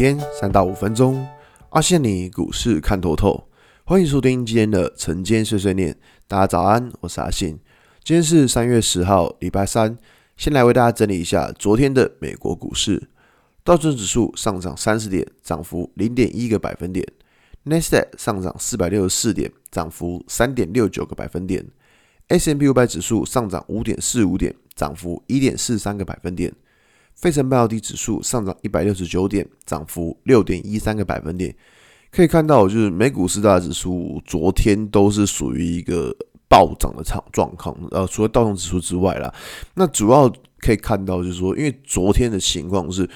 天三到五分钟，阿信你股市看透透。欢迎收听今天的晨间碎碎念。大家早安，我是阿信。今天是三月十号，礼拜三。先来为大家整理一下昨天的美国股市。道琼指数上涨三十点，涨幅零点一个百分点。纳斯达克上涨四百六十四点，涨幅三点六九个百分点。S&P 五百指数上涨五点四五点，涨幅一点四三个百分点。费城半导体指数上涨一百六十九点，涨幅六点一三个百分点。可以看到，就是美股四大指数昨天都是属于一个暴涨的场状况。呃，除了道琼指数之外啦，那主要可以看到就是说，因为昨天的情况是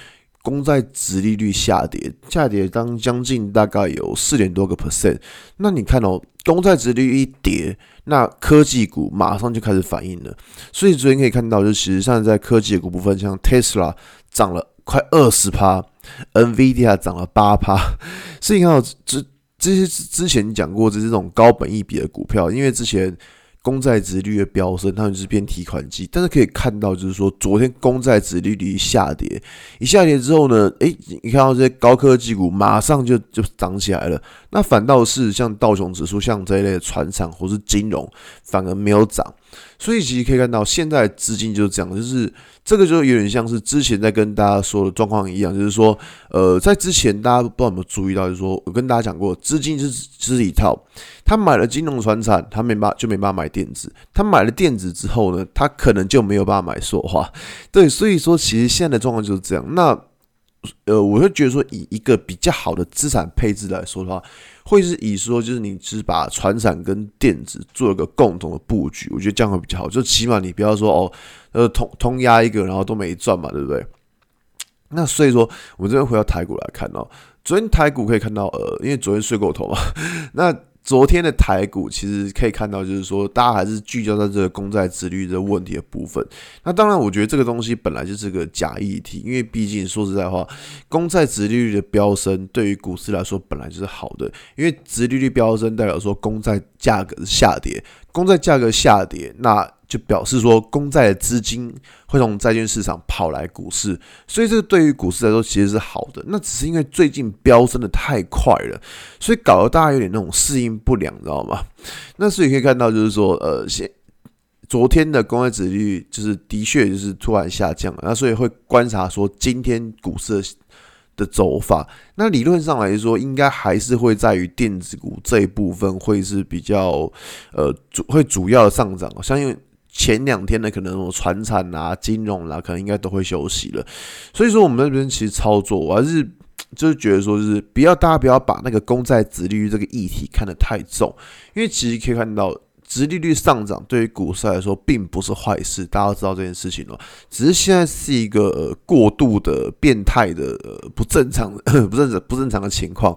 公债殖利率下跌，下跌当将近大概有四点多个 percent。那你看哦，公债殖利率一跌。那科技股马上就开始反应了，所以昨天可以看到，就其实上在科技股部分，像 Tesla 涨了快二十趴，NVIDIA 涨了八趴，所以你看到这这些之前讲过，这是这种高本益比的股票，因为之前。公债值率的飙升，他们就是变提款机。但是可以看到，就是说昨天公债值利率下跌，一下跌之后呢，诶，你看到这些高科技股马上就就涨起来了。那反倒是像道琼指数，像这一类的船厂或是金融，反而没有涨。所以其实可以看到，现在资金就是这样，就是。这个就有点像是之前在跟大家说的状况一样，就是说，呃，在之前大家不知道有没有注意到，就是说我跟大家讲过，资金是是一套，他买了金融传产，他没办就没办法买电子，他买了电子之后呢，他可能就没有办法买塑化，对，所以说其实现在的状况就是这样。那呃，我会觉得说，以一个比较好的资产配置来说的话，会是以说，就是你只把传产跟电子做一个共同的布局，我觉得这样会比较好。就起码你不要说哦，呃，通通压一个，然后都没赚嘛，对不对？那所以说，我们这边回到台股来看哦，昨天台股可以看到，呃，因为昨天睡过头嘛，那。昨天的台股其实可以看到，就是说大家还是聚焦在这个公债殖率的问题的部分。那当然，我觉得这个东西本来就是个假议题，因为毕竟说实在话，公债殖利率的飙升对于股市来说本来就是好的，因为殖利率飙升代表说公债价格下跌，公债价格下跌，那。就表示说，公债的资金会从债券市场跑来股市，所以这个对于股市来说其实是好的。那只是因为最近飙升的太快了，所以搞得大家有点那种适应不良，知道吗？那所以可以看到，就是说，呃，现昨天的公债殖利率就是的确就是突然下降了，那所以会观察说今天股市的走法。那理论上来说，应该还是会在于电子股这一部分会是比较呃主会主要的上涨，相信。前两天呢，可能什么传产啊、金融啦、啊，可能应该都会休息了。所以说，我们那边其实操作，我还是 就是觉得说，是不要大家不要把那个公债殖利率这个议题看得太重，因为其实可以看到，殖利率上涨对于股市来说并不是坏事，大家都知道这件事情了。只是现在是一个、过度的变态的、不正常、不正常不正常的情况。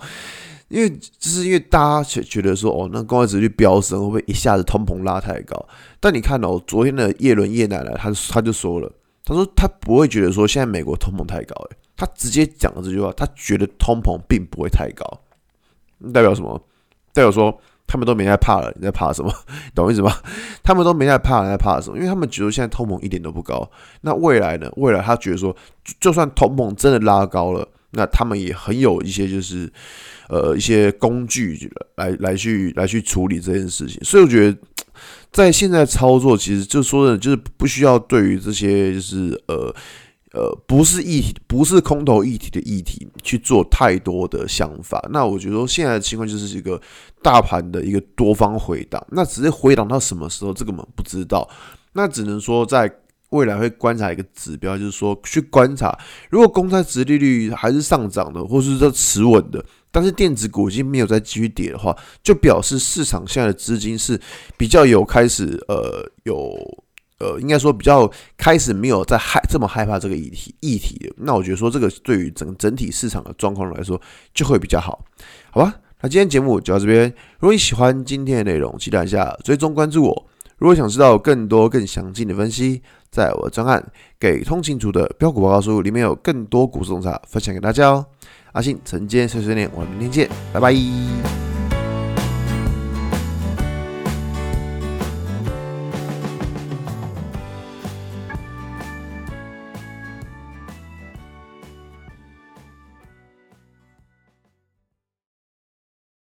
因为就是因为大家觉觉得说哦，那公债殖率飙升会不会一下子通膨拉太高？但你看哦，昨天的叶伦叶奶奶他他就说了，他说他不会觉得说现在美国通膨太高，诶，他直接讲了这句话，他觉得通膨并不会太高，代表什么？代表说他们都没在怕了，你在怕什么？懂意思吗？他们都没在怕，你在怕什么？因为他们觉得现在通膨一点都不高，那未来呢？未来他觉得说，就算通膨真的拉高了。那他们也很有一些，就是呃一些工具来来去来去处理这件事情，所以我觉得在现在操作，其实就说的，就是不需要对于这些就是呃呃不是议题，不是空头议题的议题去做太多的想法。那我觉得说现在的情况就是一个大盘的一个多方回档，那只是回档到什么时候，这个我们不知道，那只能说在。未来会观察一个指标，就是说去观察，如果公债殖利率还是上涨的，或是说持稳的，但是电子股已经没有再继续跌的话，就表示市场现在的资金是比较有开始呃有呃应该说比较开始没有在害这么害怕这个议题议题的。那我觉得说这个对于整整体市场的状况来说就会比较好，好吧？那今天节目就到这边，如果你喜欢今天的内容，记得一下追踪关注我。如果想知道更多更详尽的分析，在我的专案《给通勤族的标股报告书》里面有更多股市洞察分享给大家哦。阿信晨间碎碎念，我们明天见，拜拜。